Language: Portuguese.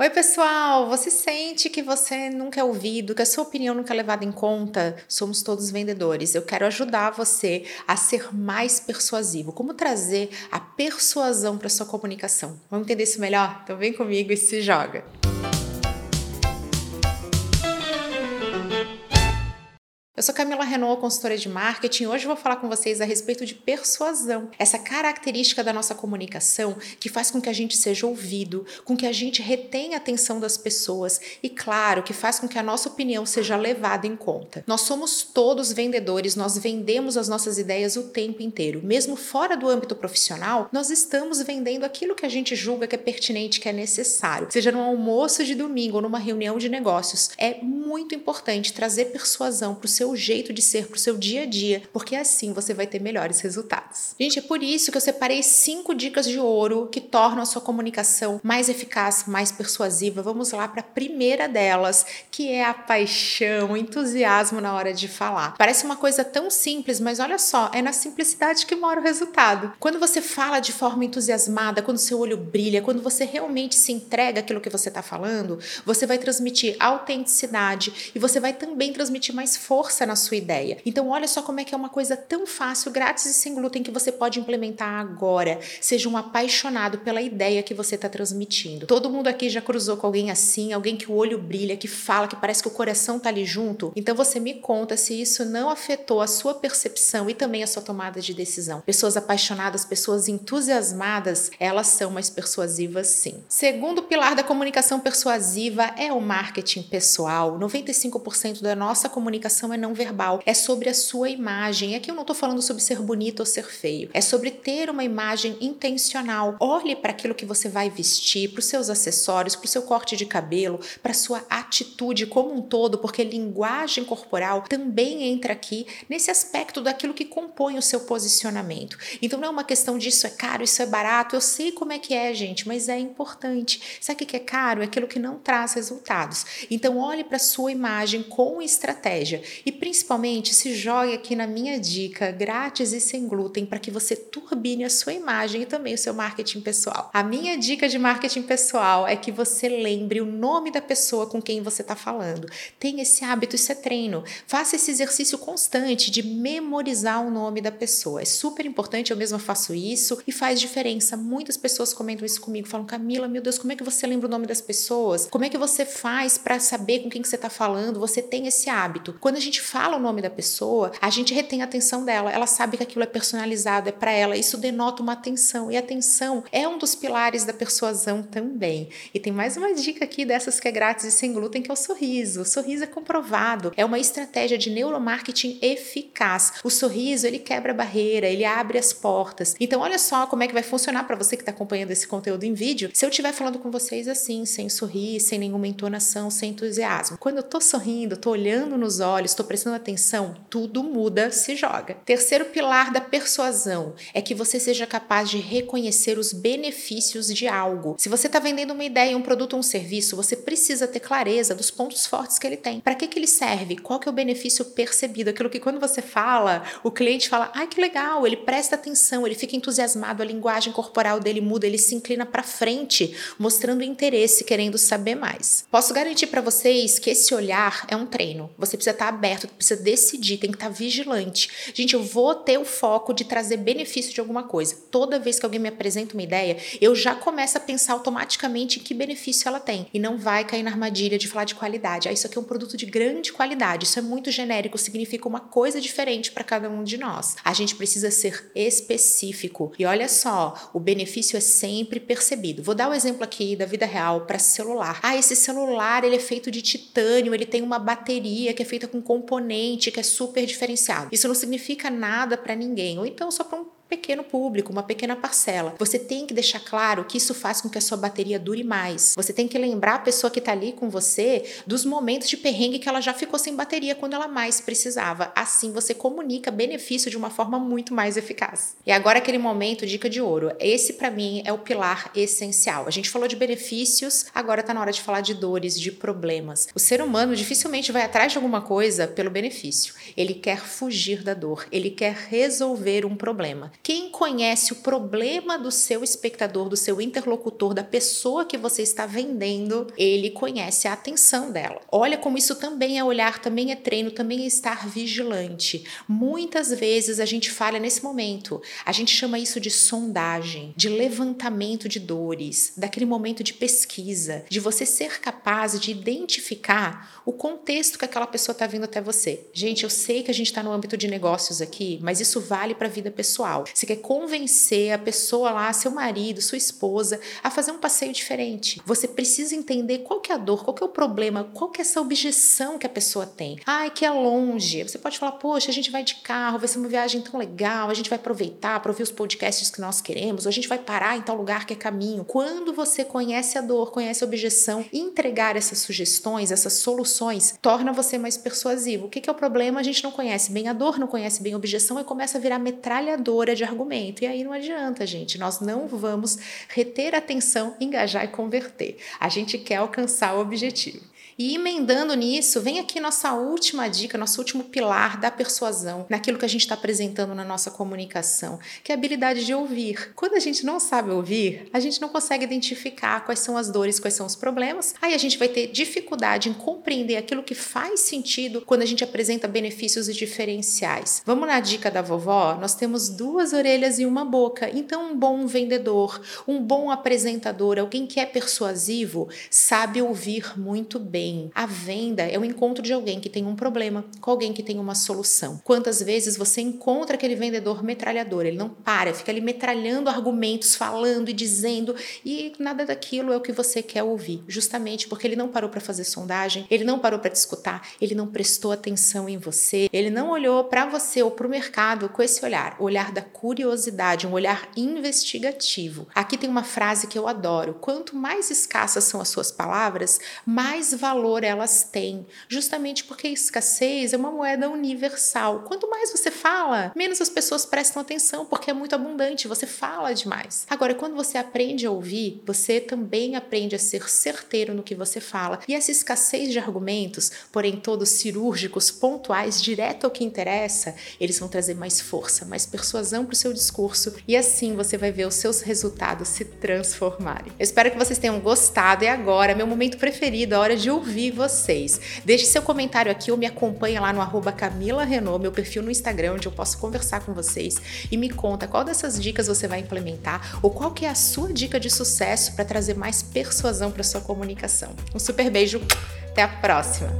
Oi, pessoal! Você sente que você nunca é ouvido, que a sua opinião nunca é levada em conta? Somos todos vendedores. Eu quero ajudar você a ser mais persuasivo. Como trazer a persuasão para sua comunicação? Vamos entender isso melhor? Então vem comigo e se joga. Eu sou Camila Renault, consultora de marketing. Hoje eu vou falar com vocês a respeito de persuasão, essa característica da nossa comunicação que faz com que a gente seja ouvido, com que a gente retenha a atenção das pessoas e, claro, que faz com que a nossa opinião seja levada em conta. Nós somos todos vendedores, nós vendemos as nossas ideias o tempo inteiro. Mesmo fora do âmbito profissional, nós estamos vendendo aquilo que a gente julga que é pertinente, que é necessário. Seja num almoço de domingo ou numa reunião de negócios, é muito importante trazer persuasão para o seu seu jeito de ser, para o seu dia a dia, porque assim você vai ter melhores resultados. Gente, é por isso que eu separei cinco dicas de ouro que tornam a sua comunicação mais eficaz, mais persuasiva. Vamos lá para a primeira delas, que é a paixão, o entusiasmo na hora de falar. Parece uma coisa tão simples, mas olha só, é na simplicidade que mora o resultado. Quando você fala de forma entusiasmada, quando seu olho brilha, quando você realmente se entrega aquilo que você está falando, você vai transmitir autenticidade e você vai também transmitir mais força força na sua ideia. Então, olha só como é que é uma coisa tão fácil, grátis e sem glúten que você pode implementar agora. Seja um apaixonado pela ideia que você está transmitindo. Todo mundo aqui já cruzou com alguém assim, alguém que o olho brilha, que fala, que parece que o coração tá ali junto. Então, você me conta se isso não afetou a sua percepção e também a sua tomada de decisão. Pessoas apaixonadas, pessoas entusiasmadas, elas são mais persuasivas sim. Segundo pilar da comunicação persuasiva é o marketing pessoal. 95% da nossa comunicação é não verbal, é sobre a sua imagem. Aqui eu não estou falando sobre ser bonito ou ser feio, é sobre ter uma imagem intencional. Olhe para aquilo que você vai vestir, para os seus acessórios, para o seu corte de cabelo, para sua atitude como um todo, porque linguagem corporal também entra aqui nesse aspecto daquilo que compõe o seu posicionamento. Então não é uma questão disso é caro, isso é barato, eu sei como é que é, gente, mas é importante. Sabe o que é caro? É aquilo que não traz resultados. Então olhe para sua imagem com estratégia e principalmente se jogue aqui na minha dica grátis e sem glúten para que você turbine a sua imagem e também o seu marketing pessoal. A minha dica de marketing pessoal é que você lembre o nome da pessoa com quem você está falando. Tenha esse hábito, isso é treino. Faça esse exercício constante de memorizar o nome da pessoa. É super importante, eu mesma faço isso e faz diferença. Muitas pessoas comentam isso comigo, falam: Camila, meu Deus, como é que você lembra o nome das pessoas? Como é que você faz para saber com quem que você está falando? Você tem esse hábito. Quando a gente gente fala o nome da pessoa, a gente retém a atenção dela. Ela sabe que aquilo é personalizado, é para ela. Isso denota uma atenção. E atenção é um dos pilares da persuasão também. E tem mais uma dica aqui dessas que é grátis e sem glúten, que é o sorriso. O sorriso é comprovado. É uma estratégia de neuromarketing eficaz. O sorriso, ele quebra a barreira, ele abre as portas. Então, olha só como é que vai funcionar para você que está acompanhando esse conteúdo em vídeo. Se eu estiver falando com vocês assim, sem sorrir, sem nenhuma entonação, sem entusiasmo. Quando eu tô sorrindo, tô olhando nos olhos, estou prestando atenção, tudo muda, se joga. Terceiro pilar da persuasão é que você seja capaz de reconhecer os benefícios de algo. Se você está vendendo uma ideia, um produto ou um serviço, você precisa ter clareza dos pontos fortes que ele tem. Para que, que ele serve? Qual que é o benefício percebido? Aquilo que quando você fala, o cliente fala, ai que legal, ele presta atenção, ele fica entusiasmado, a linguagem corporal dele muda, ele se inclina para frente, mostrando interesse, querendo saber mais. Posso garantir para vocês que esse olhar é um treino. Você precisa estar tá aberto, precisa decidir, tem que estar vigilante. Gente, eu vou ter o foco de trazer benefício de alguma coisa. Toda vez que alguém me apresenta uma ideia, eu já começo a pensar automaticamente em que benefício ela tem. E não vai cair na armadilha de falar de qualidade. Ah, isso aqui é um produto de grande qualidade. Isso é muito genérico, significa uma coisa diferente para cada um de nós. A gente precisa ser específico. E olha só, o benefício é sempre percebido. Vou dar o um exemplo aqui da vida real para celular. Ah, esse celular ele é feito de titânio, ele tem uma bateria que é feita com componente que é super diferenciado. Isso não significa nada para ninguém, ou então só para um pequeno público, uma pequena parcela. Você tem que deixar claro que isso faz com que a sua bateria dure mais. Você tem que lembrar a pessoa que está ali com você dos momentos de perrengue que ela já ficou sem bateria quando ela mais precisava. Assim você comunica benefício de uma forma muito mais eficaz. E agora aquele momento, dica de ouro. Esse para mim é o pilar essencial. A gente falou de benefícios, agora está na hora de falar de dores, de problemas. O ser humano dificilmente vai atrás de alguma coisa pelo benefício. Ele quer fugir da dor, ele quer resolver um problema. Quem conhece o problema do seu espectador, do seu interlocutor, da pessoa que você está vendendo, ele conhece a atenção dela. Olha como isso também é olhar, também é treino, também é estar vigilante. Muitas vezes a gente falha nesse momento. A gente chama isso de sondagem, de levantamento de dores, daquele momento de pesquisa, de você ser capaz de identificar o contexto que aquela pessoa está vindo até você. Gente, eu sei que a gente está no âmbito de negócios aqui, mas isso vale para a vida pessoal. Você quer convencer a pessoa lá, seu marido, sua esposa, a fazer um passeio diferente. Você precisa entender qual que é a dor, qual que é o problema, qual que é essa objeção que a pessoa tem. Ai, que é longe. Você pode falar, poxa, a gente vai de carro, vai ser uma viagem tão legal, a gente vai aproveitar para ouvir os podcasts que nós queremos, a gente vai parar em tal lugar que é caminho. Quando você conhece a dor, conhece a objeção, entregar essas sugestões, essas soluções, torna você mais persuasivo. O que, que é o problema? A gente não conhece bem a dor, não conhece bem a objeção e começa a virar metralhadora de argumento. E aí não adianta, gente. Nós não vamos reter atenção, engajar e converter. A gente quer alcançar o objetivo. E emendando nisso, vem aqui nossa última dica, nosso último pilar da persuasão, naquilo que a gente está apresentando na nossa comunicação, que é a habilidade de ouvir. Quando a gente não sabe ouvir, a gente não consegue identificar quais são as dores, quais são os problemas, aí a gente vai ter dificuldade em compreender aquilo que faz sentido quando a gente apresenta benefícios e diferenciais. Vamos na dica da vovó? Nós temos duas orelhas e uma boca, então um bom vendedor, um bom apresentador, alguém que é persuasivo, sabe ouvir muito bem bem. A venda é o encontro de alguém que tem um problema com alguém que tem uma solução. Quantas vezes você encontra aquele vendedor metralhador? Ele não para, fica ali metralhando argumentos, falando e dizendo, e nada daquilo é o que você quer ouvir, justamente porque ele não parou para fazer sondagem, ele não parou para te escutar, ele não prestou atenção em você, ele não olhou para você ou para o mercado com esse olhar, olhar da curiosidade, um olhar investigativo. Aqui tem uma frase que eu adoro: quanto mais escassas são as suas palavras, mais valor valor elas têm, justamente porque a escassez é uma moeda universal. Quanto mais você fala, menos as pessoas prestam atenção, porque é muito abundante, você fala demais. Agora, quando você aprende a ouvir, você também aprende a ser certeiro no que você fala. E essa escassez de argumentos, porém todos cirúrgicos, pontuais, direto ao que interessa, eles vão trazer mais força, mais persuasão para o seu discurso e assim você vai ver os seus resultados se transformarem. Eu espero que vocês tenham gostado e agora, meu momento preferido, a hora de ouvir ouvir vocês. Deixe seu comentário aqui ou me acompanhe lá no arroba Camila Renault, meu perfil no Instagram, onde eu posso conversar com vocês e me conta qual dessas dicas você vai implementar ou qual que é a sua dica de sucesso para trazer mais persuasão para sua comunicação. Um super beijo, até a próxima!